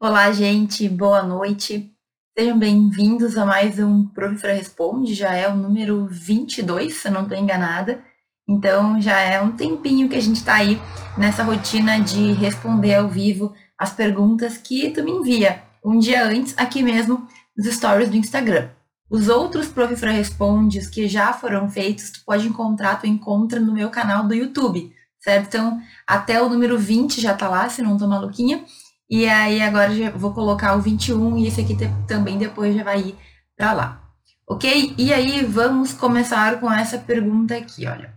Olá, gente, boa noite. Sejam bem-vindos a mais um Professora Responde, já é o número 22, se eu não estou enganada. Então, já é um tempinho que a gente está aí nessa rotina de responder ao vivo as perguntas que tu me envia um dia antes, aqui mesmo, nos stories do Instagram. Os outros Professora Respondes que já foram feitos, tu pode encontrar, tu encontra no meu canal do YouTube, certo? Então, até o número 20 já tá lá, se não tô maluquinha. E aí agora já vou colocar o 21 e esse aqui também depois já vai ir para lá. Ok? E aí vamos começar com essa pergunta aqui, olha.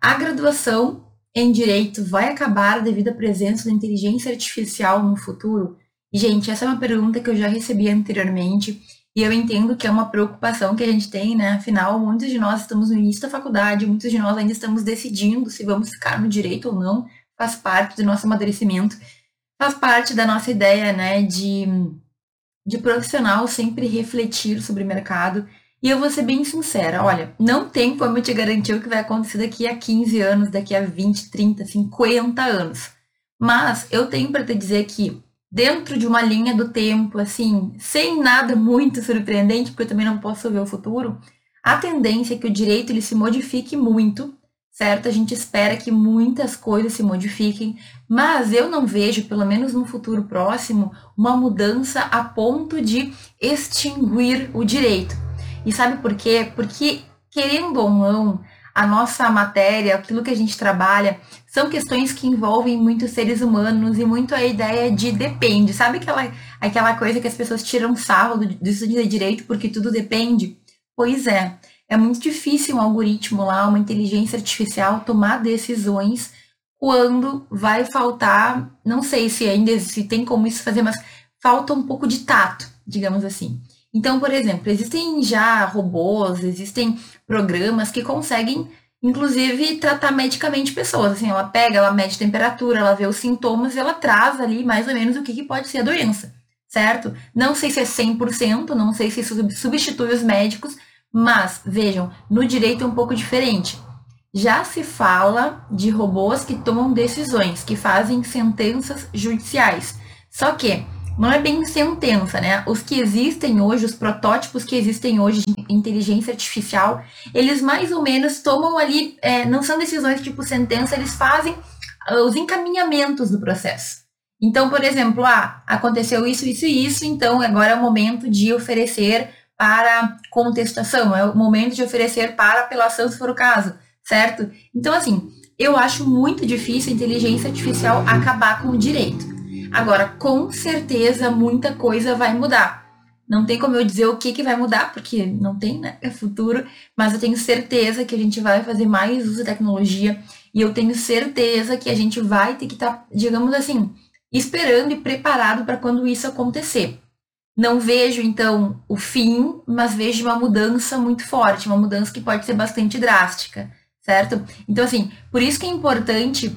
A graduação em direito vai acabar devido à presença da inteligência artificial no futuro? Gente, essa é uma pergunta que eu já recebi anteriormente e eu entendo que é uma preocupação que a gente tem, né? Afinal, muitos de nós estamos no início da faculdade, muitos de nós ainda estamos decidindo se vamos ficar no direito ou não, faz parte do nosso amadurecimento faz parte da nossa ideia, né, de, de profissional sempre refletir sobre o mercado. E eu vou ser bem sincera, olha, não tem como eu te garantir o que vai acontecer daqui a 15 anos, daqui a 20, 30, 50 anos. Mas eu tenho para te dizer que dentro de uma linha do tempo, assim, sem nada muito surpreendente, porque eu também não posso ver o futuro, a tendência é que o direito ele se modifique muito certo? A gente espera que muitas coisas se modifiquem, mas eu não vejo, pelo menos no futuro próximo, uma mudança a ponto de extinguir o direito. E sabe por quê? Porque, querendo ou não, a nossa matéria, aquilo que a gente trabalha, são questões que envolvem muitos seres humanos e muito a ideia de depende. Sabe aquela, aquela coisa que as pessoas tiram sarro do, do direito porque tudo depende? Pois é. É muito difícil um algoritmo lá, uma inteligência artificial, tomar decisões quando vai faltar, não sei se ainda se tem como isso fazer, mas falta um pouco de tato, digamos assim. Então, por exemplo, existem já robôs, existem programas que conseguem, inclusive, tratar medicamente pessoas. Assim, ela pega, ela mede temperatura, ela vê os sintomas e ela traz ali mais ou menos o que, que pode ser a doença, certo? Não sei se é 100%, não sei se isso substitui os médicos, mas, vejam, no direito é um pouco diferente. Já se fala de robôs que tomam decisões, que fazem sentenças judiciais. Só que não é bem sentença, né? Os que existem hoje, os protótipos que existem hoje de inteligência artificial, eles mais ou menos tomam ali, é, não são decisões tipo sentença, eles fazem uh, os encaminhamentos do processo. Então, por exemplo, ah, aconteceu isso, isso e isso, então agora é o momento de oferecer para contestação, é o momento de oferecer para apelação, se for o caso, certo? Então, assim, eu acho muito difícil a inteligência artificial acabar com o direito. Agora, com certeza, muita coisa vai mudar. Não tem como eu dizer o que, que vai mudar, porque não tem, né? É futuro, mas eu tenho certeza que a gente vai fazer mais uso da tecnologia e eu tenho certeza que a gente vai ter que estar, tá, digamos assim, esperando e preparado para quando isso acontecer. Não vejo, então, o fim, mas vejo uma mudança muito forte, uma mudança que pode ser bastante drástica, certo? Então, assim, por isso que é importante,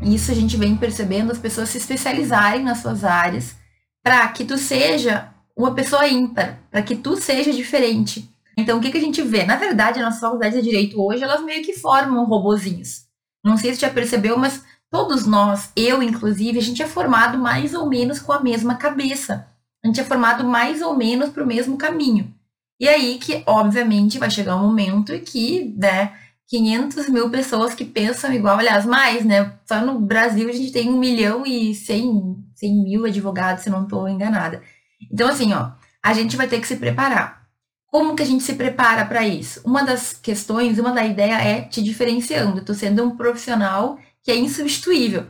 isso a gente vem percebendo, as pessoas se especializarem nas suas áreas, para que tu seja uma pessoa ímpar, para que tu seja diferente. Então, o que, que a gente vê? Na verdade, as nossas faculdades de direito hoje, elas meio que formam robozinhos. Não sei se já percebeu, mas todos nós, eu inclusive, a gente é formado mais ou menos com a mesma cabeça a gente é formado mais ou menos para o mesmo caminho. E aí que, obviamente, vai chegar um momento que, né, 500 mil pessoas que pensam igual, aliás, mais, né? Só no Brasil a gente tem 1 milhão e 100, 100 mil advogados, se não estou enganada. Então, assim, ó, a gente vai ter que se preparar. Como que a gente se prepara para isso? Uma das questões, uma da ideia é te diferenciando. Tô sendo um profissional que é insubstituível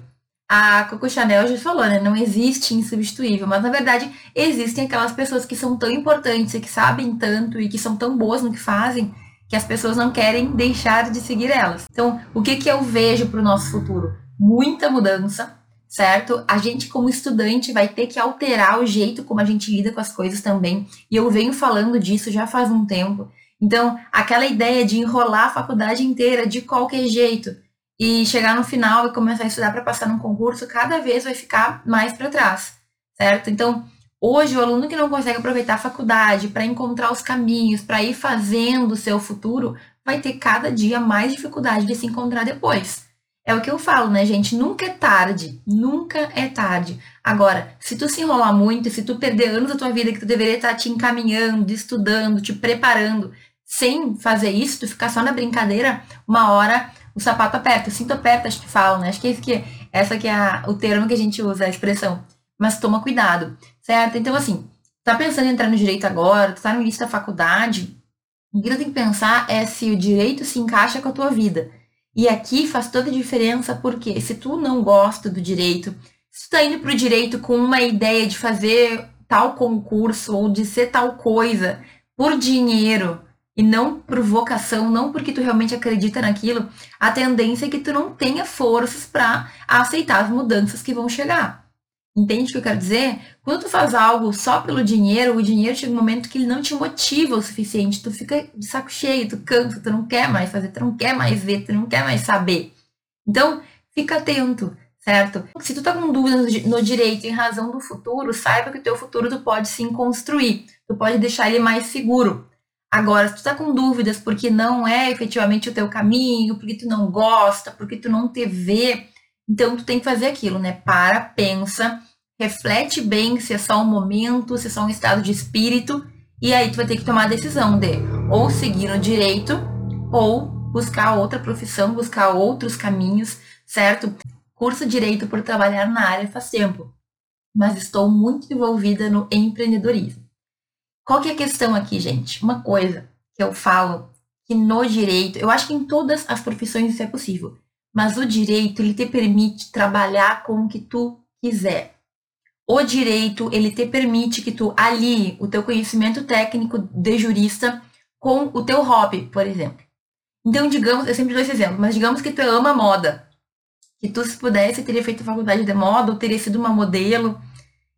a Coco Chanel já falou, né? Não existe insubstituível, mas na verdade existem aquelas pessoas que são tão importantes e que sabem tanto e que são tão boas no que fazem que as pessoas não querem deixar de seguir elas. Então, o que que eu vejo para o nosso futuro? Muita mudança, certo? A gente como estudante vai ter que alterar o jeito como a gente lida com as coisas também. E eu venho falando disso já faz um tempo. Então, aquela ideia de enrolar a faculdade inteira de qualquer jeito, e chegar no final e começar a estudar para passar num concurso, cada vez vai ficar mais para trás, certo? Então, hoje o aluno que não consegue aproveitar a faculdade para encontrar os caminhos, para ir fazendo o seu futuro, vai ter cada dia mais dificuldade de se encontrar depois. é o que eu falo, né, gente? Nunca é tarde. Nunca é tarde. Agora, se tu se enrolar muito, se tu perder anos da tua vida que tu deveria estar te encaminhando, estudando, te preparando, sem fazer isso, tu ficar só na brincadeira, uma hora o sapato aperta, o cinto aperta, acho que falam, né? Acho que é isso que essa que é a, o termo que a gente usa, a expressão. Mas toma cuidado, certo? Então, assim, tá pensando em entrar no direito agora, tu tá no início da faculdade, o que tu tem que pensar é se o direito se encaixa com a tua vida. E aqui faz toda a diferença, porque se tu não gosta do direito, se tu tá indo pro direito com uma ideia de fazer tal concurso ou de ser tal coisa por dinheiro e não por vocação, não porque tu realmente acredita naquilo, a tendência é que tu não tenha forças para aceitar as mudanças que vão chegar. Entende o que eu quero dizer? Quando tu faz algo só pelo dinheiro, o dinheiro chega um momento que ele não te motiva o suficiente. Tu fica de saco cheio, tu cansa, tu não quer mais fazer, tu não quer mais ver, tu não quer mais saber. Então, fica atento, certo? Se tu tá com dúvidas no direito em razão do futuro, saiba que o teu futuro tu pode sim construir. Tu pode deixar ele mais seguro. Agora, se tu tá com dúvidas porque não é efetivamente o teu caminho, porque tu não gosta, porque tu não te vê então, tu tem que fazer aquilo, né? Para, pensa, reflete bem se é só um momento, se é só um estado de espírito, e aí tu vai ter que tomar a decisão de ou seguir no direito ou buscar outra profissão, buscar outros caminhos, certo? Curso direito por trabalhar na área faz tempo, mas estou muito envolvida no empreendedorismo. Qual que é a questão aqui, gente? Uma coisa que eu falo que no direito, eu acho que em todas as profissões isso é possível mas o direito ele te permite trabalhar com o que tu quiser. O direito ele te permite que tu alie o teu conhecimento técnico de jurista com o teu hobby, por exemplo. Então, digamos, eu sempre dou esse exemplo, mas digamos que tu ama moda, que tu se pudesse teria feito faculdade de moda ou teria sido uma modelo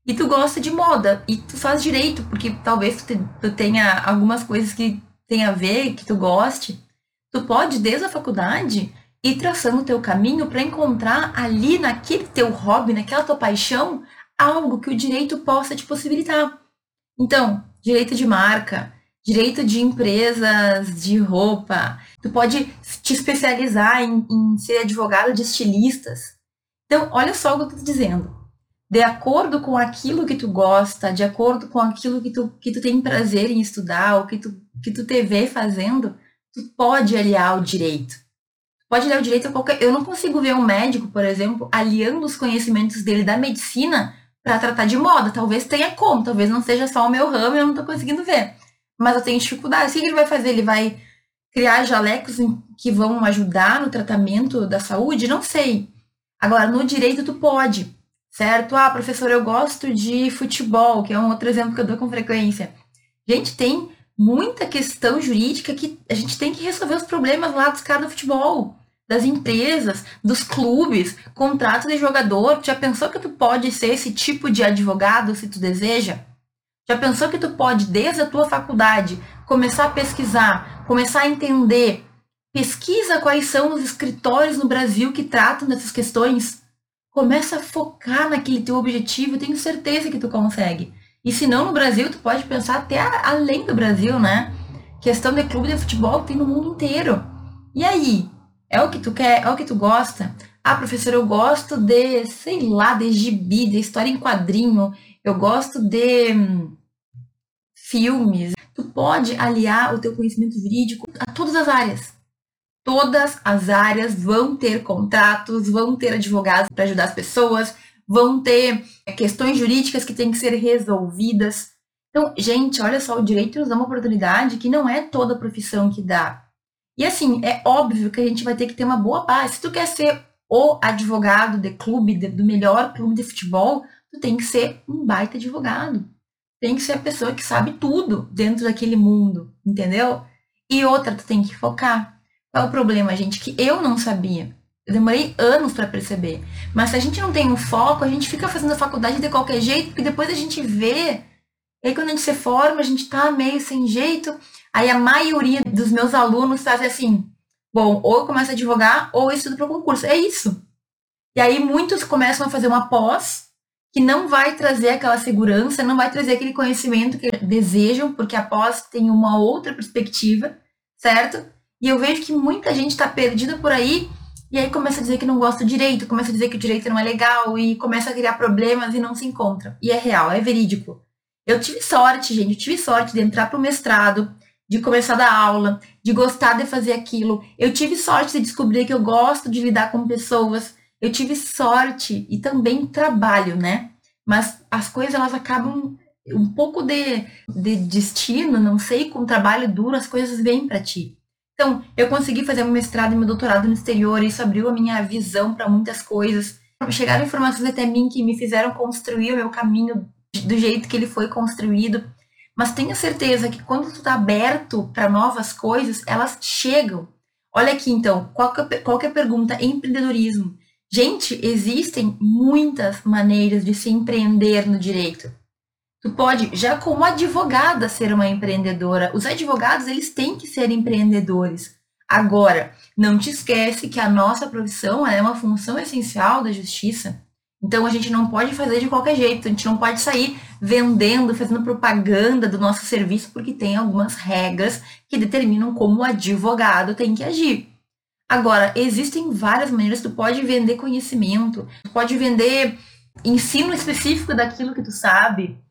e tu gosta de moda e tu faz direito porque talvez tu, te, tu tenha algumas coisas que tem a ver que tu goste. Tu pode desde a faculdade e traçando o teu caminho para encontrar ali naquele teu hobby, naquela tua paixão, algo que o direito possa te possibilitar. Então, direito de marca, direito de empresas de roupa, tu pode te especializar em, em ser advogado de estilistas. Então, olha só o que eu estou dizendo. De acordo com aquilo que tu gosta, de acordo com aquilo que tu, que tu tem prazer em estudar, ou que tu, que tu te vê fazendo, tu pode aliar o direito pode dar o direito a qualquer. Eu não consigo ver um médico, por exemplo, aliando os conhecimentos dele da medicina para tratar de moda. Talvez tenha como, talvez não seja só o meu ramo eu não estou conseguindo ver. Mas eu tenho dificuldade. O que ele vai fazer? Ele vai criar jalecos que vão ajudar no tratamento da saúde? Não sei. Agora, no direito, tu pode, certo? Ah, professor, eu gosto de futebol, que é um outro exemplo que eu dou com frequência. Gente, tem muita questão jurídica que a gente tem que resolver os problemas lá dos caras do futebol das empresas, dos clubes, contratos de jogador. Já pensou que tu pode ser esse tipo de advogado se tu deseja? Já pensou que tu pode, desde a tua faculdade, começar a pesquisar, começar a entender? Pesquisa quais são os escritórios no Brasil que tratam dessas questões. Começa a focar naquele teu objetivo, tenho certeza que tu consegue. E se não no Brasil, tu pode pensar até além do Brasil, né? Questão de clube de futebol tem no mundo inteiro. E aí, é o que tu quer? É o que tu gosta? Ah, professor, eu gosto de, sei lá, de gibi, de história em quadrinho. Eu gosto de hum, filmes. Tu pode aliar o teu conhecimento jurídico a todas as áreas. Todas as áreas vão ter contratos, vão ter advogados para ajudar as pessoas, vão ter questões jurídicas que têm que ser resolvidas. Então, gente, olha só, o direito nos dá uma oportunidade que não é toda profissão que dá. E assim, é óbvio que a gente vai ter que ter uma boa base. Se tu quer ser o advogado de clube, de, do melhor clube de futebol, tu tem que ser um baita advogado. Tem que ser a pessoa que sabe tudo dentro daquele mundo, entendeu? E outra, tu tem que focar. É o problema, gente? Que eu não sabia. Eu demorei anos para perceber. Mas se a gente não tem um foco, a gente fica fazendo a faculdade de qualquer jeito, porque depois a gente vê. E aí quando a gente se forma, a gente tá meio sem jeito. Aí a maioria dos meus alunos fazem assim: bom, ou eu começo a advogar ou eu estudo para concurso. É isso. E aí muitos começam a fazer uma pós que não vai trazer aquela segurança, não vai trazer aquele conhecimento que desejam, porque a pós tem uma outra perspectiva, certo? E eu vejo que muita gente está perdida por aí e aí começa a dizer que não gosta do direito, começa a dizer que o direito não é legal e começa a criar problemas e não se encontra. E é real, é verídico. Eu tive sorte, gente, eu tive sorte de entrar para o mestrado, de começar a dar aula, de gostar de fazer aquilo. Eu tive sorte de descobrir que eu gosto de lidar com pessoas. Eu tive sorte e também trabalho, né? Mas as coisas elas acabam um pouco de, de destino, não sei, com trabalho duro as coisas vêm para ti. Então, eu consegui fazer meu mestrado e meu doutorado no exterior, isso abriu a minha visão para muitas coisas. Chegaram informações até mim que me fizeram construir o meu caminho do jeito que ele foi construído. Mas tenha certeza que quando tu está aberto para novas coisas, elas chegam. Olha aqui então, qual que, é, qual que é pergunta? Empreendedorismo. Gente, existem muitas maneiras de se empreender no direito. Tu pode, já como advogada, ser uma empreendedora. Os advogados, eles têm que ser empreendedores. Agora, não te esquece que a nossa profissão é uma função essencial da justiça. Então, a gente não pode fazer de qualquer jeito. A gente não pode sair vendendo, fazendo propaganda do nosso serviço, porque tem algumas regras que determinam como o advogado tem que agir. Agora, existem várias maneiras. Tu pode vender conhecimento, tu pode vender ensino específico daquilo que tu sabe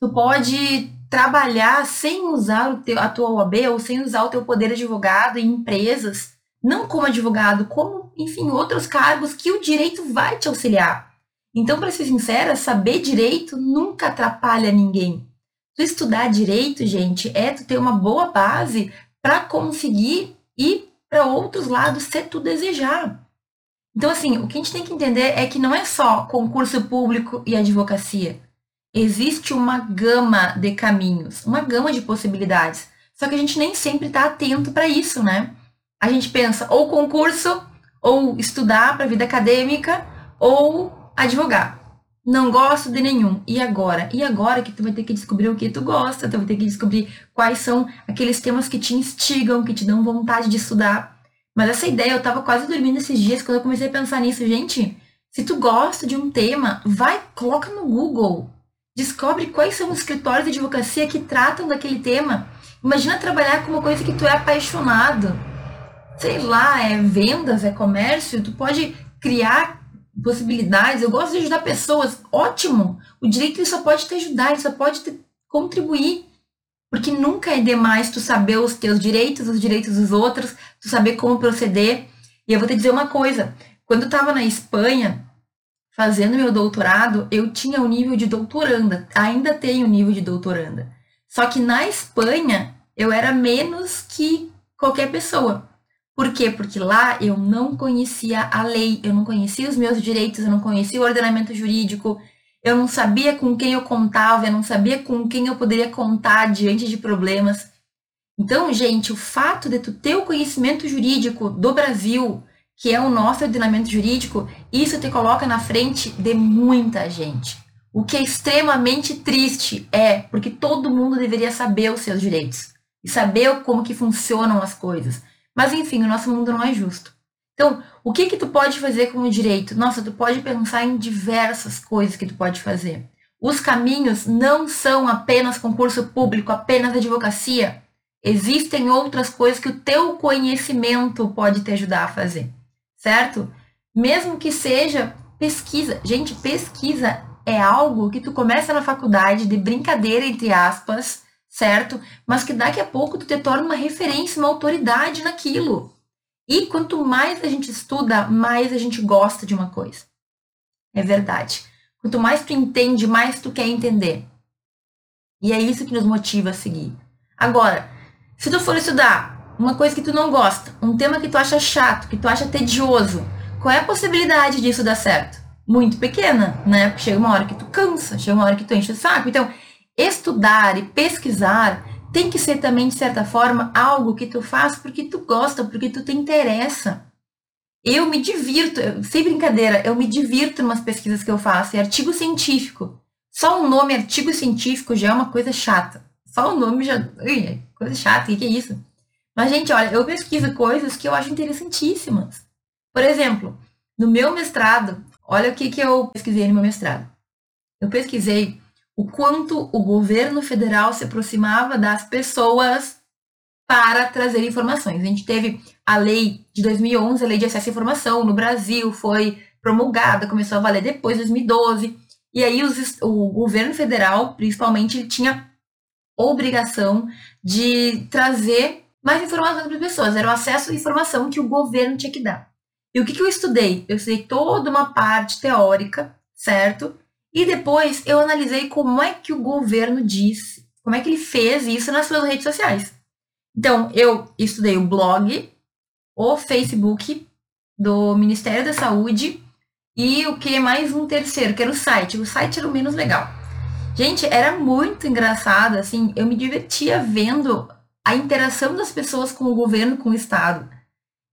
tu pode trabalhar sem usar teu, a tua OAB ou sem usar o teu poder advogado em empresas, não como advogado, como, enfim, outros cargos que o direito vai te auxiliar. Então, para ser sincera, saber direito nunca atrapalha ninguém. Tu estudar direito, gente, é tu ter uma boa base para conseguir ir para outros lados se tu desejar. Então, assim, o que a gente tem que entender é que não é só concurso público e advocacia existe uma gama de caminhos, uma gama de possibilidades. Só que a gente nem sempre está atento para isso, né? A gente pensa ou concurso, ou estudar para a vida acadêmica, ou advogar. Não gosto de nenhum. E agora? E agora que tu vai ter que descobrir o que tu gosta, tu vai ter que descobrir quais são aqueles temas que te instigam, que te dão vontade de estudar. Mas essa ideia, eu tava quase dormindo esses dias quando eu comecei a pensar nisso. Gente, se tu gosta de um tema, vai, coloca no Google Descobre quais são os escritórios de advocacia que tratam daquele tema. Imagina trabalhar com uma coisa que tu é apaixonado. Sei lá, é vendas, é comércio, tu pode criar possibilidades. Eu gosto de ajudar pessoas, ótimo. O direito só pode te ajudar, ele só pode te contribuir. Porque nunca é demais tu saber os teus direitos, os direitos dos outros, tu saber como proceder. E eu vou te dizer uma coisa, quando eu estava na Espanha, fazendo meu doutorado, eu tinha o nível de doutoranda, ainda tenho o nível de doutoranda. Só que na Espanha, eu era menos que qualquer pessoa. Por quê? Porque lá eu não conhecia a lei, eu não conhecia os meus direitos, eu não conhecia o ordenamento jurídico, eu não sabia com quem eu contava, eu não sabia com quem eu poderia contar diante de problemas. Então, gente, o fato de tu ter o conhecimento jurídico do Brasil, que é o nosso ordenamento jurídico, isso te coloca na frente de muita gente. O que é extremamente triste é porque todo mundo deveria saber os seus direitos e saber como que funcionam as coisas. Mas enfim, o nosso mundo não é justo. Então, o que que tu pode fazer com o direito? Nossa, tu pode pensar em diversas coisas que tu pode fazer. Os caminhos não são apenas concurso público, apenas advocacia. Existem outras coisas que o teu conhecimento pode te ajudar a fazer certo? Mesmo que seja pesquisa. Gente, pesquisa é algo que tu começa na faculdade de brincadeira, entre aspas, certo? Mas que daqui a pouco tu te torna uma referência, uma autoridade naquilo. E quanto mais a gente estuda, mais a gente gosta de uma coisa. É verdade. Quanto mais tu entende, mais tu quer entender. E é isso que nos motiva a seguir. Agora, se tu for estudar uma coisa que tu não gosta, um tema que tu acha chato, que tu acha tedioso, qual é a possibilidade disso dar certo? Muito pequena, né? Porque chega uma hora que tu cansa, chega uma hora que tu enche o saco. Então, estudar e pesquisar tem que ser também, de certa forma, algo que tu faz porque tu gosta, porque tu te interessa. Eu me divirto, sem brincadeira, eu me divirto nas pesquisas que eu faço. É artigo científico. Só o nome artigo científico já é uma coisa chata. Só o nome já. Ui, é coisa chata, o que, que é isso? Mas, gente, olha, eu pesquiso coisas que eu acho interessantíssimas. Por exemplo, no meu mestrado, olha o que, que eu pesquisei no meu mestrado. Eu pesquisei o quanto o governo federal se aproximava das pessoas para trazer informações. A gente teve a lei de 2011, a lei de acesso à informação no Brasil, foi promulgada, começou a valer depois de 2012. E aí os, o governo federal, principalmente, tinha obrigação de trazer mais informações para as pessoas. Era o acesso à informação que o governo tinha que dar. E o que, que eu estudei? Eu estudei toda uma parte teórica, certo? E depois eu analisei como é que o governo disse, como é que ele fez isso nas suas redes sociais. Então, eu estudei o blog, o Facebook do Ministério da Saúde e o que mais um terceiro, que era o site. O site era o menos legal. Gente, era muito engraçado, assim, eu me divertia vendo a interação das pessoas com o governo, com o Estado.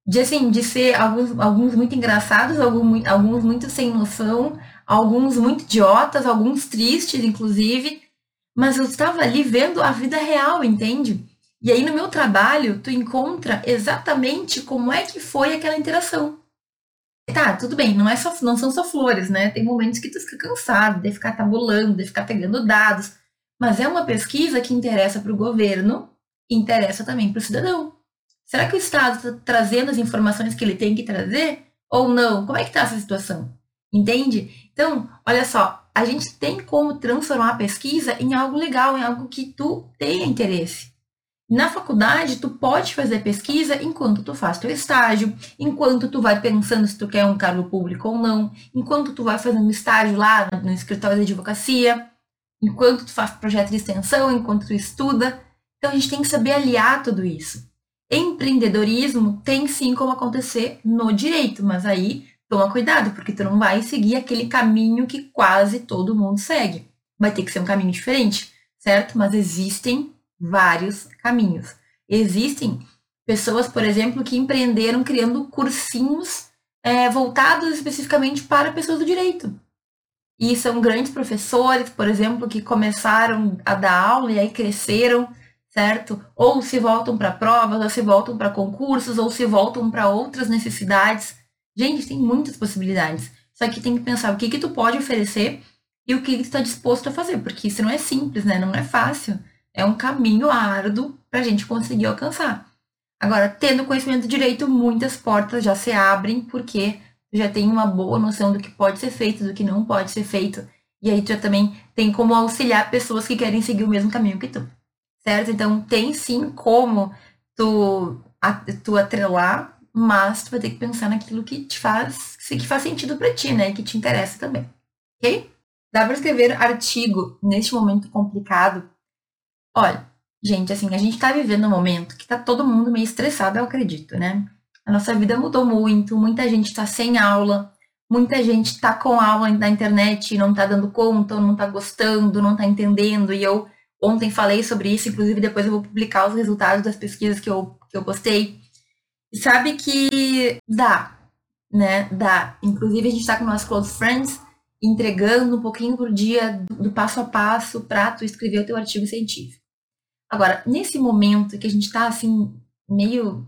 De, assim, de ser alguns, alguns muito engraçados, alguns, alguns muito sem noção, alguns muito idiotas, alguns tristes, inclusive. Mas eu estava ali vendo a vida real, entende? E aí no meu trabalho, tu encontra exatamente como é que foi aquela interação. Tá, tudo bem, não, é só, não são só flores, né? Tem momentos que tu fica cansado de ficar tabulando, de ficar pegando dados. Mas é uma pesquisa que interessa para o governo interessa também para o cidadão. Será que o Estado está trazendo as informações que ele tem que trazer ou não? Como é que está essa situação? Entende? Então, olha só, a gente tem como transformar a pesquisa em algo legal, em algo que tu tenha interesse. Na faculdade, tu pode fazer pesquisa enquanto tu faz teu estágio, enquanto tu vai pensando se tu quer um cargo público ou não, enquanto tu vai fazendo estágio lá no escritório de advocacia, enquanto tu faz projeto de extensão, enquanto tu estuda. Então a gente tem que saber aliar tudo isso. Empreendedorismo tem sim como acontecer no direito, mas aí toma cuidado, porque tu não vai seguir aquele caminho que quase todo mundo segue. Vai ter que ser um caminho diferente, certo? Mas existem vários caminhos. Existem pessoas, por exemplo, que empreenderam criando cursinhos é, voltados especificamente para pessoas do direito. E são grandes professores, por exemplo, que começaram a dar aula e aí cresceram certo? Ou se voltam para provas, ou se voltam para concursos, ou se voltam para outras necessidades. Gente, tem muitas possibilidades. Só que tem que pensar o que que tu pode oferecer e o que, que tu está disposto a fazer, porque isso não é simples, né? Não é fácil. É um caminho árduo para a gente conseguir alcançar. Agora, tendo conhecimento do direito, muitas portas já se abrem, porque já tem uma boa noção do que pode ser feito, do que não pode ser feito. E aí tu já também tem como auxiliar pessoas que querem seguir o mesmo caminho que tu certo? Então tem sim como tu, a, tu atrelar, mas tu vai ter que pensar naquilo que te faz, que faz sentido para ti, né? Que te interessa também. Ok? Dá para escrever artigo neste momento complicado? Olha, gente, assim, a gente tá vivendo um momento que tá todo mundo meio estressado, eu acredito, né? A nossa vida mudou muito, muita gente tá sem aula, muita gente tá com aula na internet e não tá dando conta, não tá gostando, não tá entendendo, e eu Ontem falei sobre isso, inclusive depois eu vou publicar os resultados das pesquisas que eu, que eu postei. E sabe que dá, né? Dá. Inclusive a gente está com nossos close friends entregando um pouquinho por dia do, passo a passo para tu escrever o teu artigo científico. Agora, nesse momento que a gente está assim, meio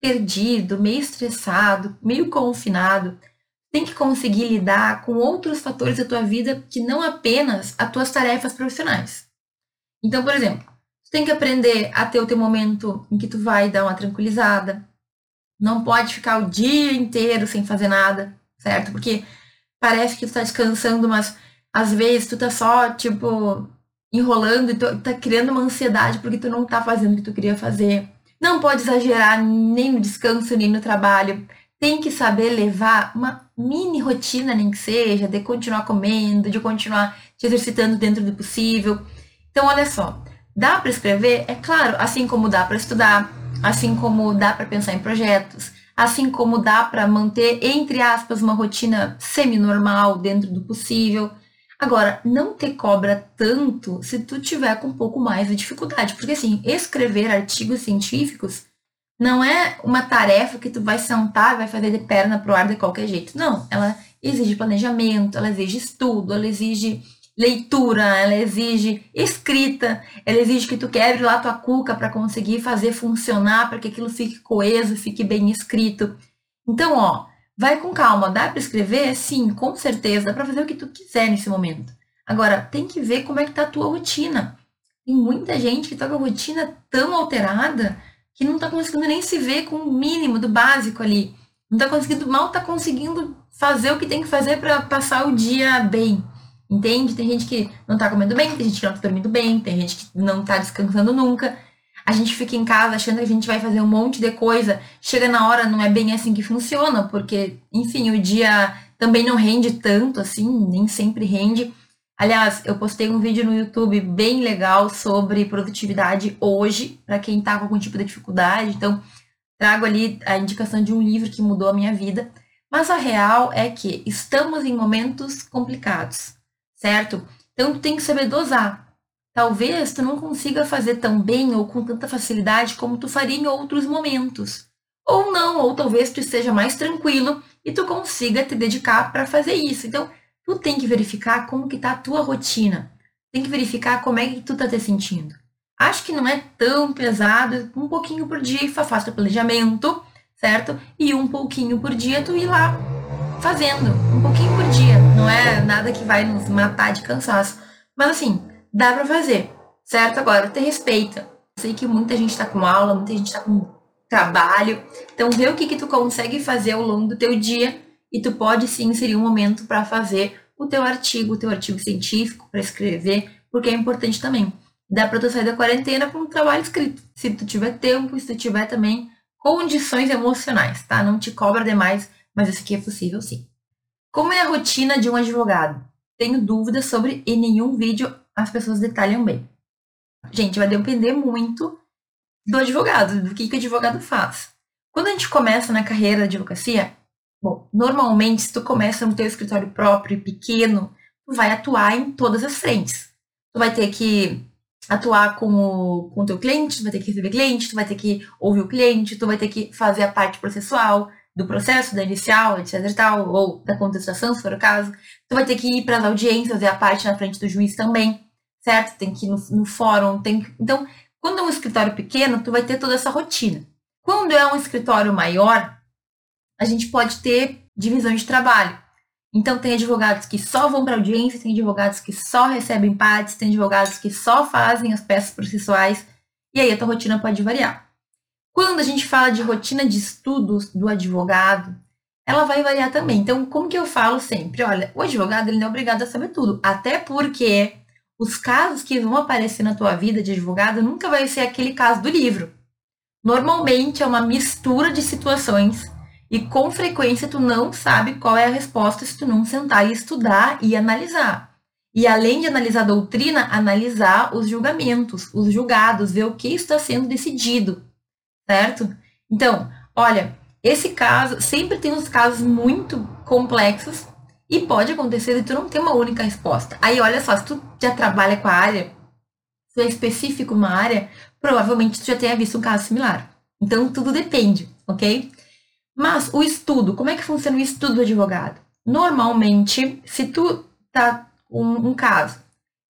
perdido, meio estressado, meio confinado, tem que conseguir lidar com outros fatores da tua vida que não apenas as tuas tarefas profissionais. Então, por exemplo, tu tem que aprender a ter o teu momento em que tu vai dar uma tranquilizada. Não pode ficar o dia inteiro sem fazer nada, certo? Porque parece que tu tá descansando, mas às vezes tu tá só, tipo, enrolando e tu tá criando uma ansiedade porque tu não tá fazendo o que tu queria fazer. Não pode exagerar nem no descanso, nem no trabalho. Tem que saber levar uma mini rotina, nem que seja, de continuar comendo, de continuar te exercitando dentro do possível. Então, olha só, dá para escrever? É claro, assim como dá para estudar, assim como dá para pensar em projetos, assim como dá para manter, entre aspas, uma rotina semi-normal dentro do possível. Agora, não te cobra tanto se tu tiver com um pouco mais de dificuldade, porque assim, escrever artigos científicos não é uma tarefa que tu vai sentar e vai fazer de perna pro ar de qualquer jeito. Não, ela exige planejamento, ela exige estudo, ela exige leitura, ela exige escrita, ela exige que tu quebre lá tua cuca para conseguir fazer funcionar, para que aquilo fique coeso, fique bem escrito. Então, ó, vai com calma, dá para escrever? Sim, com certeza, dá para fazer o que tu quiser nesse momento. Agora, tem que ver como é que tá a tua rotina. Tem muita gente que tá com a rotina tão alterada que não está conseguindo nem se ver com o mínimo do básico ali. Não está conseguindo, mal está conseguindo fazer o que tem que fazer para passar o dia bem. Entende? Tem gente que não está comendo bem, tem gente que não está dormindo bem, tem gente que não está descansando nunca. A gente fica em casa achando que a gente vai fazer um monte de coisa. Chega na hora, não é bem assim que funciona, porque, enfim, o dia também não rende tanto assim, nem sempre rende. Aliás, eu postei um vídeo no YouTube bem legal sobre produtividade hoje, para quem está com algum tipo de dificuldade. Então, trago ali a indicação de um livro que mudou a minha vida. Mas a real é que estamos em momentos complicados, certo? Então, tu tem que saber dosar. Talvez tu não consiga fazer tão bem ou com tanta facilidade como tu faria em outros momentos. Ou não, ou talvez tu esteja mais tranquilo e tu consiga te dedicar para fazer isso. Então, tu tem que verificar como que tá a tua rotina. Tem que verificar como é que tu tá te sentindo. Acho que não é tão pesado, um pouquinho por dia faz o planejamento, certo? E um pouquinho por dia tu ir lá fazendo, um pouquinho por dia. Não é nada que vai nos matar de cansaço. Mas assim, dá para fazer, certo? Agora, te respeita. Sei que muita gente tá com aula, muita gente tá com trabalho. Então, vê o que que tu consegue fazer ao longo do teu dia e tu pode sim inserir um momento para fazer o teu artigo, o teu artigo científico, para escrever, porque é importante também. Dá para tu sair da quarentena com um trabalho escrito, se tu tiver tempo, se tu tiver também condições emocionais, tá? Não te cobra demais, mas isso aqui é possível sim. Como é a rotina de um advogado? Tenho dúvidas sobre e nenhum vídeo as pessoas detalham bem. Gente, vai depender muito do advogado, do que, que o advogado faz. Quando a gente começa na carreira da advocacia, Bom, normalmente, se tu começa no teu escritório próprio, pequeno, tu vai atuar em todas as frentes. Tu vai ter que atuar com o, com teu cliente, tu vai ter que receber cliente, tu vai ter que ouvir o cliente, tu vai ter que fazer a parte processual do processo, da inicial, etc e tal, ou da contestação, se for o caso. Tu vai ter que ir para as audiências, fazer a parte na frente do juiz também, certo? Tem que ir no, no fórum, tem que... Então, quando é um escritório pequeno, tu vai ter toda essa rotina. Quando é um escritório maior, a gente pode ter divisão de trabalho. Então, tem advogados que só vão para audiência, tem advogados que só recebem partes, tem advogados que só fazem as peças processuais, e aí a tua rotina pode variar. Quando a gente fala de rotina de estudos do advogado, ela vai variar também. Então, como que eu falo sempre? Olha, o advogado ele não é obrigado a saber tudo, até porque os casos que vão aparecer na tua vida de advogado nunca vai ser aquele caso do livro. Normalmente é uma mistura de situações e com frequência tu não sabe qual é a resposta se tu não sentar e estudar e analisar. E além de analisar a doutrina, analisar os julgamentos, os julgados, ver o que está sendo decidido, certo? Então, olha, esse caso sempre tem uns casos muito complexos e pode acontecer de tu não ter uma única resposta. Aí, olha só, se tu já trabalha com a área, se é específico uma área, provavelmente tu já tenha visto um caso similar. Então, tudo depende, ok? Mas o estudo, como é que funciona o estudo do advogado? Normalmente, se tu tá um, um caso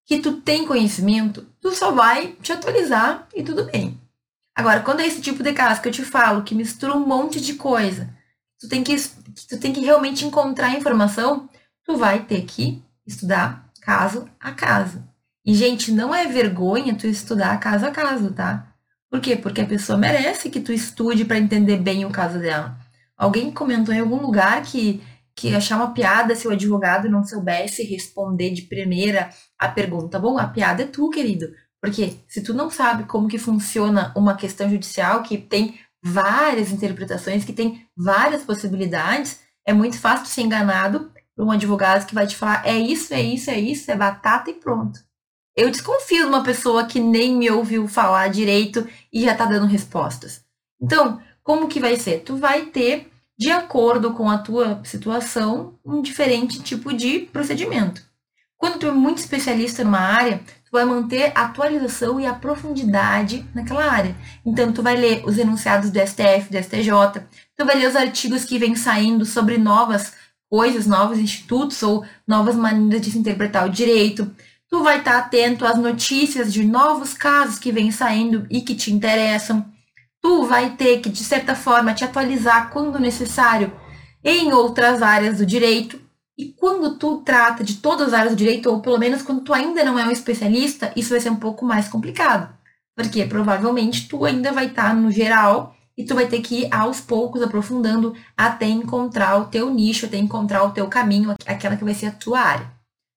que tu tem conhecimento, tu só vai te atualizar e tudo bem. Agora, quando é esse tipo de caso que eu te falo, que mistura um monte de coisa, tu tem que, tu tem que realmente encontrar informação, tu vai ter que estudar caso a caso. E, gente, não é vergonha tu estudar caso a caso, tá? Por quê? Porque a pessoa merece que tu estude para entender bem o caso dela. Alguém comentou em algum lugar que, que achar uma piada se o advogado não soubesse responder de primeira a pergunta. Bom, a piada é tu, querido. Porque se tu não sabe como que funciona uma questão judicial que tem várias interpretações, que tem várias possibilidades, é muito fácil ser enganado por um advogado que vai te falar é isso, é isso, é isso, é batata e pronto. Eu desconfio de uma pessoa que nem me ouviu falar direito e já tá dando respostas. Então, como que vai ser? Tu vai ter, de acordo com a tua situação, um diferente tipo de procedimento. Quando tu é muito especialista numa área, tu vai manter a atualização e a profundidade naquela área. Então, tu vai ler os enunciados do STF, do STJ, tu vai ler os artigos que vêm saindo sobre novas coisas, novos institutos ou novas maneiras de se interpretar o direito. Tu vai estar atento às notícias de novos casos que vêm saindo e que te interessam tu vai ter que, de certa forma, te atualizar quando necessário em outras áreas do direito. E quando tu trata de todas as áreas do direito, ou pelo menos quando tu ainda não é um especialista, isso vai ser um pouco mais complicado. Porque provavelmente tu ainda vai estar tá no geral e tu vai ter que ir aos poucos aprofundando até encontrar o teu nicho, até encontrar o teu caminho, aquela que vai ser a tua área,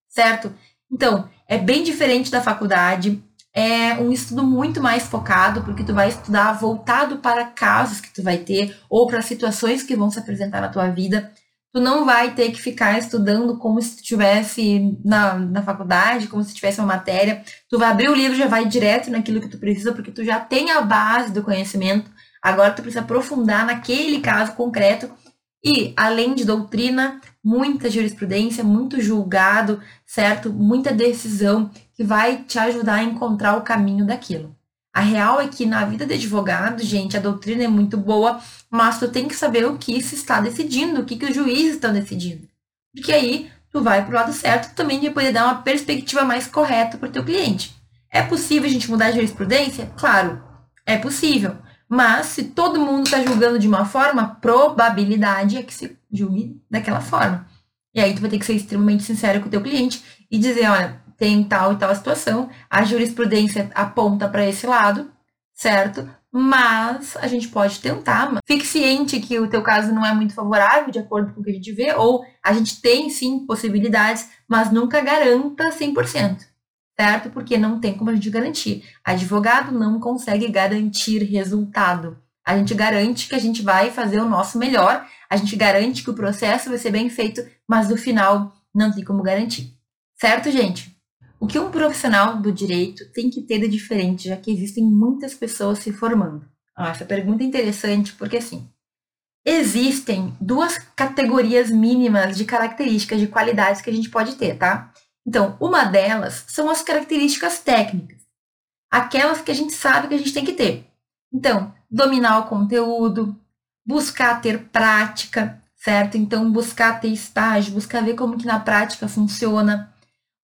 certo? Então, é bem diferente da faculdade, é um estudo muito mais focado, porque tu vai estudar voltado para casos que tu vai ter ou para situações que vão se apresentar na tua vida. Tu não vai ter que ficar estudando como se tu estivesse na, na faculdade, como se tivesse uma matéria. Tu vai abrir o livro já vai direto naquilo que tu precisa, porque tu já tem a base do conhecimento. Agora tu precisa aprofundar naquele caso concreto e, além de doutrina, muita jurisprudência, muito julgado, certo? Muita decisão que vai te ajudar a encontrar o caminho daquilo. A real é que na vida de advogado, gente, a doutrina é muito boa, mas tu tem que saber o que se está decidindo, o que, que os juízes estão decidindo. Porque aí tu vai para o lado certo também de poder dar uma perspectiva mais correta para o teu cliente. É possível a gente mudar a jurisprudência? Claro, é possível. Mas se todo mundo está julgando de uma forma, probabilidade é que se julgue daquela forma. E aí tu vai ter que ser extremamente sincero com o teu cliente e dizer, olha, tem tal e tal situação, a jurisprudência aponta para esse lado, certo? Mas a gente pode tentar. Fique ciente que o teu caso não é muito favorável, de acordo com o que a gente vê, ou a gente tem sim possibilidades, mas nunca garanta 100% certo? Porque não tem como a gente garantir. Advogado não consegue garantir resultado. A gente garante que a gente vai fazer o nosso melhor, a gente garante que o processo vai ser bem feito, mas no final não tem como garantir. Certo, gente? O que um profissional do direito tem que ter de diferente, já que existem muitas pessoas se formando? Ah, essa pergunta é interessante porque assim, existem duas categorias mínimas de características de qualidades que a gente pode ter, tá? Então, uma delas são as características técnicas, aquelas que a gente sabe que a gente tem que ter. Então, dominar o conteúdo, buscar ter prática, certo? Então, buscar ter estágio, buscar ver como que na prática funciona,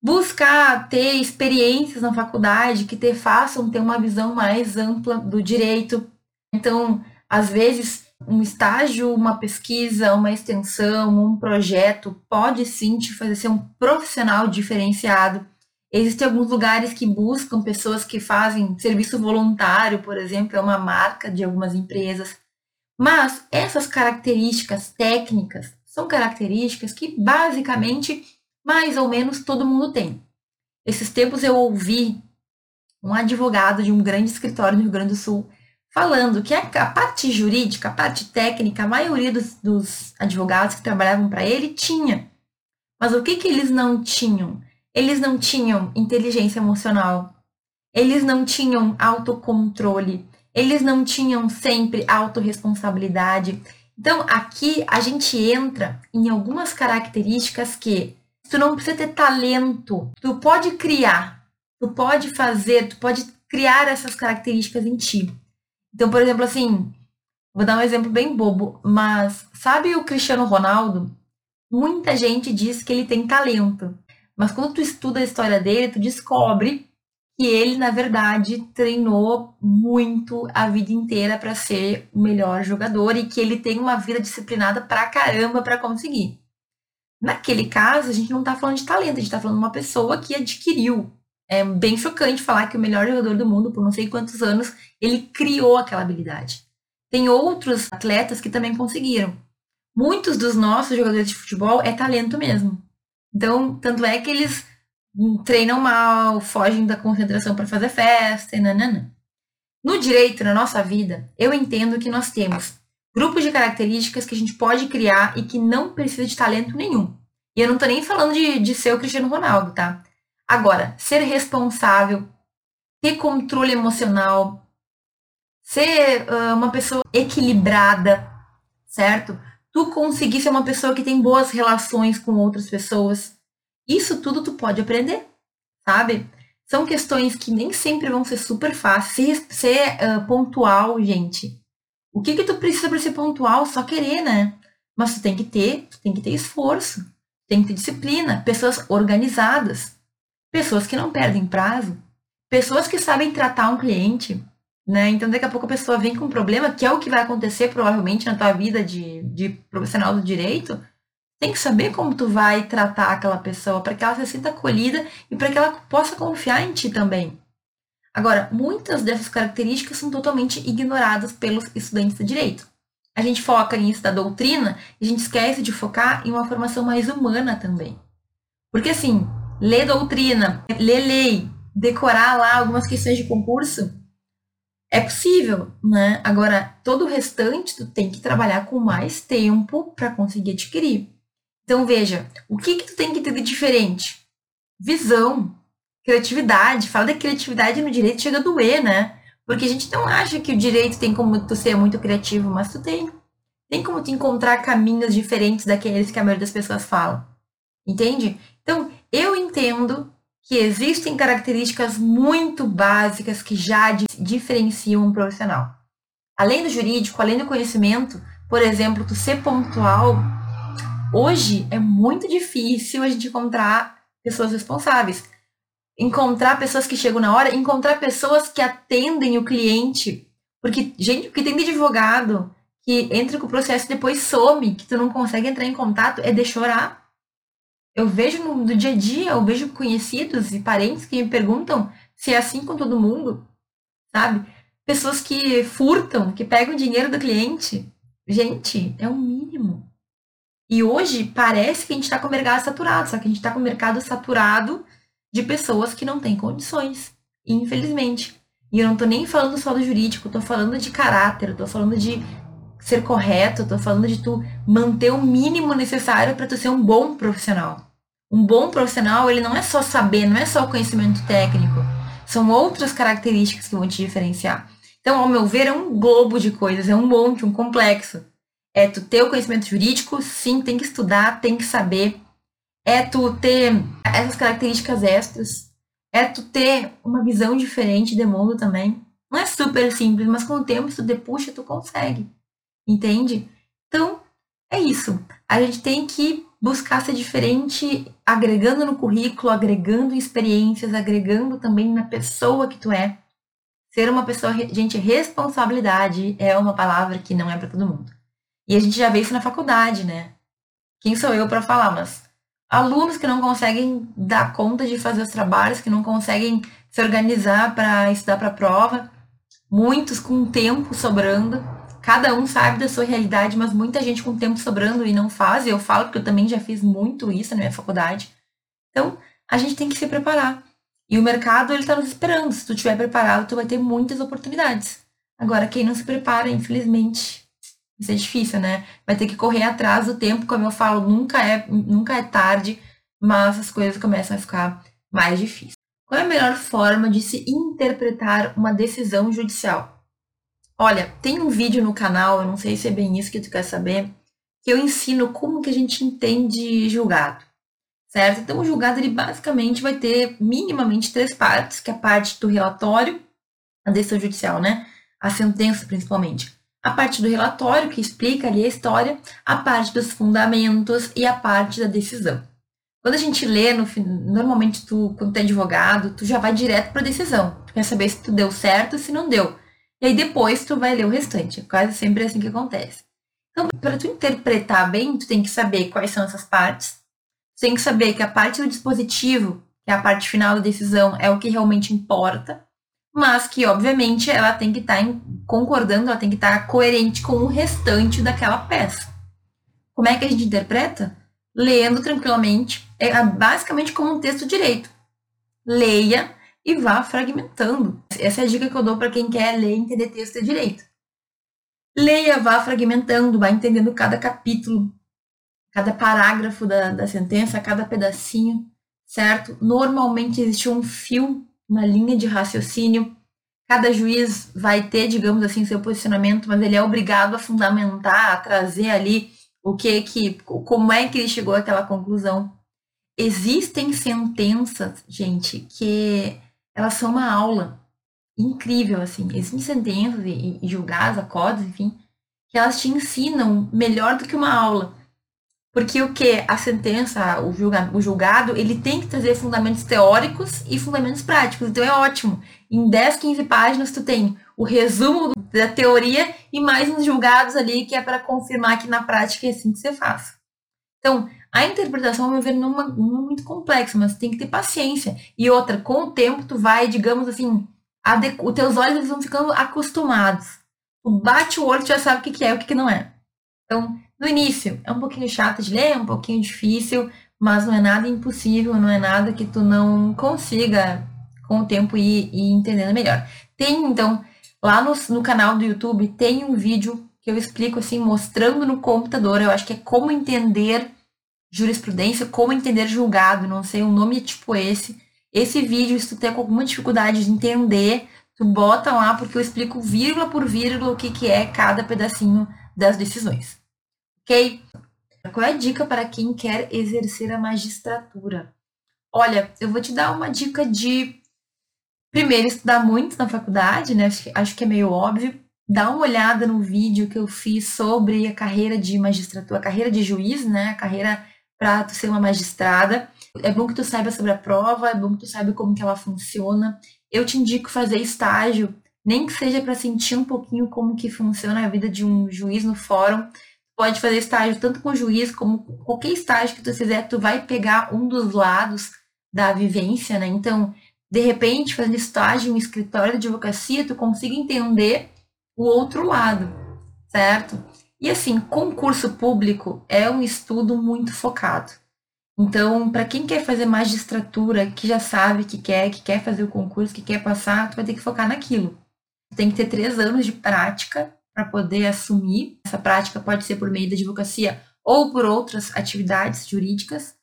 buscar ter experiências na faculdade que te façam ter uma visão mais ampla do direito. Então, às vezes, um estágio, uma pesquisa, uma extensão, um projeto pode sim te fazer ser um profissional diferenciado. Existem alguns lugares que buscam pessoas que fazem serviço voluntário, por exemplo, é uma marca de algumas empresas. Mas essas características técnicas são características que basicamente mais ou menos todo mundo tem. Esses tempos eu ouvi um advogado de um grande escritório no Rio Grande do Sul falando que a, parte jurídica, a parte técnica, a maioria dos, dos advogados que trabalhavam para ele tinha. Mas o que, que eles não tinham? Eles não tinham inteligência emocional, eles não tinham autocontrole, eles não tinham sempre autorresponsabilidade. Então, aqui a gente entra em algumas características que tu não precisa ter talento, tu pode criar, tu pode fazer, tu pode criar essas características em ti. Então, por exemplo, assim, vou dar um exemplo bem bobo, mas sabe o Cristiano Ronaldo? Muita gente diz que ele tem talento, mas quando tu estuda a história dele, tu descobre que ele, na verdade, treinou muito a vida inteira para ser o melhor jogador e que ele tem uma vida disciplinada pra caramba para conseguir. Naquele caso, a gente não tá falando de talento, a gente tá falando de uma pessoa que adquiriu é bem chocante falar que o melhor jogador do mundo, por não sei quantos anos, ele criou aquela habilidade. Tem outros atletas que também conseguiram. Muitos dos nossos jogadores de futebol é talento mesmo. Então, tanto é que eles treinam mal, fogem da concentração para fazer festa e nanana. No direito, na nossa vida, eu entendo que nós temos grupos de características que a gente pode criar e que não precisa de talento nenhum. E eu não tô nem falando de, de ser o Cristiano Ronaldo, tá? Agora, ser responsável, ter controle emocional, ser uh, uma pessoa equilibrada, certo? Tu conseguir ser uma pessoa que tem boas relações com outras pessoas. Isso tudo tu pode aprender, sabe? São questões que nem sempre vão ser super fáceis. Ser, uh, pontual, gente. O que que tu precisa para ser pontual? Só querer, né? Mas tu tem que ter, tu tem que ter esforço, tem que ter disciplina, pessoas organizadas pessoas que não perdem prazo, pessoas que sabem tratar um cliente, né? Então daqui a pouco a pessoa vem com um problema, que é o que vai acontecer provavelmente na tua vida de, de profissional do direito, tem que saber como tu vai tratar aquela pessoa para que ela se sinta acolhida e para que ela possa confiar em ti também. Agora, muitas dessas características são totalmente ignoradas pelos estudantes de direito. A gente foca nisso da doutrina e a gente esquece de focar em uma formação mais humana também. Porque assim, ler doutrina, ler lei, decorar lá algumas questões de concurso, é possível, né? Agora, todo o restante tu tem que trabalhar com mais tempo para conseguir adquirir. Então, veja, o que que tu tem que ter de diferente? Visão, criatividade. Fala da criatividade no direito chega a doer, né? Porque a gente não acha que o direito tem como tu ser muito criativo, mas tu tem. Tem como tu encontrar caminhos diferentes daqueles que a maioria das pessoas fala. Entende? Então, eu entendo que existem características muito básicas que já diferenciam um profissional. Além do jurídico, além do conhecimento, por exemplo, tu ser pontual, hoje é muito difícil a gente encontrar pessoas responsáveis encontrar pessoas que chegam na hora, encontrar pessoas que atendem o cliente. Porque, gente, o que tem de advogado que entra com o processo e depois some, que tu não consegue entrar em contato, é de chorar. Eu vejo no, no dia a dia, eu vejo conhecidos e parentes que me perguntam se é assim com todo mundo, sabe? Pessoas que furtam, que pegam o dinheiro do cliente. Gente, é o mínimo. E hoje parece que a gente está com o mercado saturado, só que a gente está com o mercado saturado de pessoas que não têm condições, infelizmente. E eu não tô nem falando só do jurídico, tô falando de caráter, tô falando de ser correto, tô falando de tu manter o mínimo necessário para tu ser um bom profissional. Um bom profissional, ele não é só saber, não é só conhecimento técnico. São outras características que vão te diferenciar. Então, ao meu ver, é um globo de coisas, é um monte, um complexo. É tu ter o conhecimento jurídico, sim, tem que estudar, tem que saber, é tu ter essas características extras, é tu ter uma visão diferente de mundo também. Não é super simples, mas com o tempo, se tu depuxa, tu consegue. Entende? Então, é isso. A gente tem que buscar ser diferente, agregando no currículo, agregando experiências, agregando também na pessoa que tu é. Ser uma pessoa, gente, responsabilidade é uma palavra que não é para todo mundo. E a gente já vê isso na faculdade, né? Quem sou eu para falar, mas alunos que não conseguem dar conta de fazer os trabalhos, que não conseguem se organizar para estudar para a prova, muitos com tempo sobrando. Cada um sabe da sua realidade, mas muita gente com tempo sobrando e não faz. Eu falo porque eu também já fiz muito isso na minha faculdade. Então, a gente tem que se preparar. E o mercado, ele está nos esperando. Se tu estiver preparado, tu vai ter muitas oportunidades. Agora, quem não se prepara, infelizmente, isso é difícil, né? Vai ter que correr atrás do tempo, como eu falo, nunca é, nunca é tarde, mas as coisas começam a ficar mais difíceis. Qual é a melhor forma de se interpretar uma decisão judicial? Olha, tem um vídeo no canal, eu não sei se é bem isso que tu quer saber, que eu ensino como que a gente entende julgado, certo? Então, o julgado, ele basicamente vai ter minimamente três partes, que é a parte do relatório, a decisão judicial, né? A sentença, principalmente a parte do relatório, que explica ali a história, a parte dos fundamentos e a parte da decisão. Quando a gente lê, no, normalmente tu, quando tu é advogado, tu já vai direto para a decisão. Tu quer saber se tu deu certo se não deu. E aí depois tu vai ler o restante. É quase sempre assim que acontece. Então, para tu interpretar bem, tu tem que saber quais são essas partes. Tu tem que saber que a parte do dispositivo, que é a parte final da decisão, é o que realmente importa mas que, obviamente, ela tem que estar tá concordando, ela tem que estar tá coerente com o restante daquela peça. Como é que a gente interpreta? Lendo tranquilamente, é basicamente como um texto direito. Leia e vá fragmentando. Essa é a dica que eu dou para quem quer ler e entender texto direito. Leia, vá fragmentando, vá entendendo cada capítulo, cada parágrafo da, da sentença, cada pedacinho, certo? Normalmente existe um fio uma linha de raciocínio. Cada juiz vai ter, digamos assim, seu posicionamento, mas ele é obrigado a fundamentar, a trazer ali o que que, como é que ele chegou àquela conclusão. Existem sentenças, gente, que elas são uma aula incrível, assim. Existem sentenças e, e julgados, acordos, enfim, que elas te ensinam melhor do que uma aula. Porque o que? A sentença, o julgado, o julgado, ele tem que trazer fundamentos teóricos e fundamentos práticos. Então é ótimo. Em 10, 15 páginas tu tem o resumo da teoria e mais uns julgados ali que é para confirmar que na prática é assim que você faz. Então, a interpretação, ao meu ver, é, é muito complexa, mas tem que ter paciência. E outra, com o tempo tu vai, digamos assim, os teus olhos eles vão ficando acostumados. Tu bate o olho, tu já sabe o que, que é e o que, que não é. Então, no início, é um pouquinho chato de ler, é um pouquinho difícil, mas não é nada impossível, não é nada que tu não consiga, com o tempo, ir, ir entendendo melhor. Tem, então, lá no, no canal do YouTube, tem um vídeo que eu explico, assim, mostrando no computador, eu acho que é como entender jurisprudência, como entender julgado, não sei, um nome tipo esse. Esse vídeo, se tu tem alguma dificuldade de entender, tu bota lá, porque eu explico vírgula por vírgula o que, que é cada pedacinho das decisões. Ok? Qual é a dica para quem quer exercer a magistratura? Olha, eu vou te dar uma dica de primeiro estudar muito na faculdade, né? Acho que é meio óbvio. Dá uma olhada no vídeo que eu fiz sobre a carreira de magistratura, a carreira de juiz, né? A carreira para tu ser uma magistrada. É bom que tu saiba sobre a prova, é bom que tu saiba como que ela funciona. Eu te indico fazer estágio, nem que seja para sentir um pouquinho como que funciona a vida de um juiz no fórum. Pode fazer estágio tanto com o juiz como qualquer estágio que tu fizer, tu vai pegar um dos lados da vivência, né? Então, de repente, fazendo estágio em um escritório de advocacia, tu consiga entender o outro lado, certo? E assim, concurso público é um estudo muito focado. Então, para quem quer fazer magistratura, que já sabe que quer, que quer fazer o concurso, que quer passar, tu vai ter que focar naquilo. Tem que ter três anos de prática para poder assumir. Essa prática pode ser por meio da advocacia ou por outras atividades jurídicas,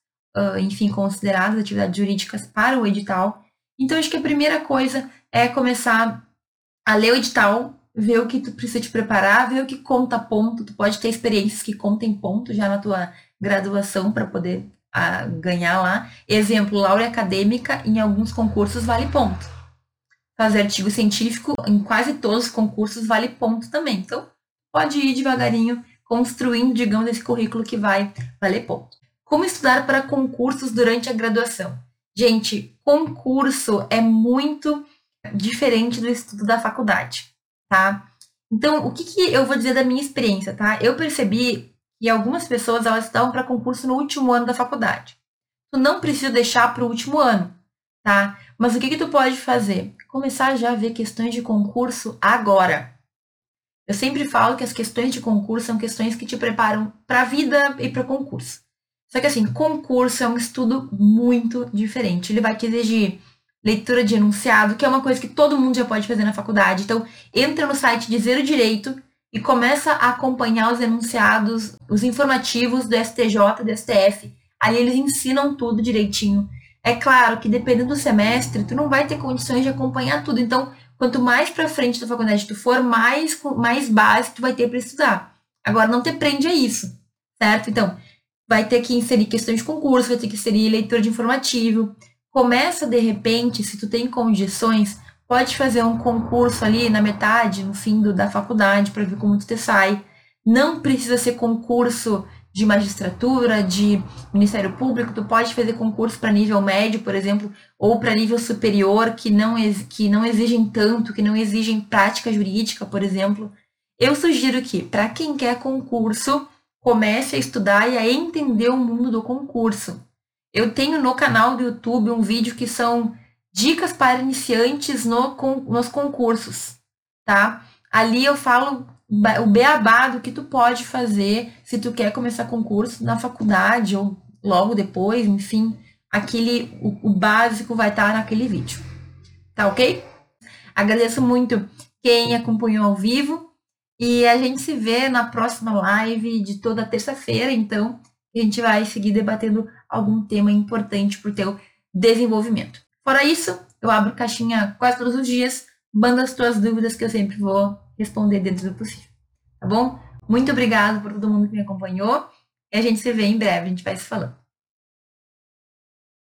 enfim, consideradas atividades jurídicas para o edital. Então, acho que a primeira coisa é começar a ler o edital, ver o que tu precisa te preparar, ver o que conta ponto. Tu pode ter experiências que contem ponto já na tua graduação para poder a, ganhar lá. Exemplo, laurea acadêmica em alguns concursos vale ponto. Fazer artigo científico em quase todos os concursos vale ponto também. Então, pode ir devagarinho construindo, digamos, esse currículo que vai valer ponto. Como estudar para concursos durante a graduação? Gente, concurso é muito diferente do estudo da faculdade tá? Então, o que, que eu vou dizer da minha experiência, tá? Eu percebi que algumas pessoas elas estavam para concurso no último ano da faculdade. Tu não precisa deixar para o último ano, tá? Mas o que, que tu pode fazer? Começar já a ver questões de concurso agora. Eu sempre falo que as questões de concurso são questões que te preparam para a vida e para concurso. Só que assim, concurso é um estudo muito diferente. Ele vai te exigir leitura de enunciado, que é uma coisa que todo mundo já pode fazer na faculdade. Então, entra no site de Zero Direito e começa a acompanhar os enunciados, os informativos do STJ, do STF. Ali eles ensinam tudo direitinho. É claro que dependendo do semestre, tu não vai ter condições de acompanhar tudo. Então, quanto mais para frente da faculdade tu for, mais mais base tu vai ter para estudar. Agora não te prende a isso, certo? Então, vai ter que inserir questões de concurso, vai ter que inserir leitura de informativo, Começa de repente, se tu tem condições, pode fazer um concurso ali na metade, no fim do, da faculdade, para ver como tu te sai. Não precisa ser concurso de magistratura, de Ministério Público, tu pode fazer concurso para nível médio, por exemplo, ou para nível superior, que não, que não exigem tanto, que não exigem prática jurídica, por exemplo. Eu sugiro que, para quem quer concurso, comece a estudar e a entender o mundo do concurso. Eu tenho no canal do YouTube um vídeo que são dicas para iniciantes no, nos concursos, tá? Ali eu falo o beabá do que tu pode fazer se tu quer começar concurso na faculdade ou logo depois, enfim, aquele o, o básico vai estar naquele vídeo. Tá ok? Agradeço muito quem acompanhou ao vivo e a gente se vê na próxima live de toda terça-feira, então a gente vai seguir debatendo algum tema importante para o teu desenvolvimento. Fora isso, eu abro caixinha quase todos os dias, manda as tuas dúvidas que eu sempre vou responder dentro do possível. Tá bom? Muito obrigado por todo mundo que me acompanhou e a gente se vê em breve, a gente vai se falando.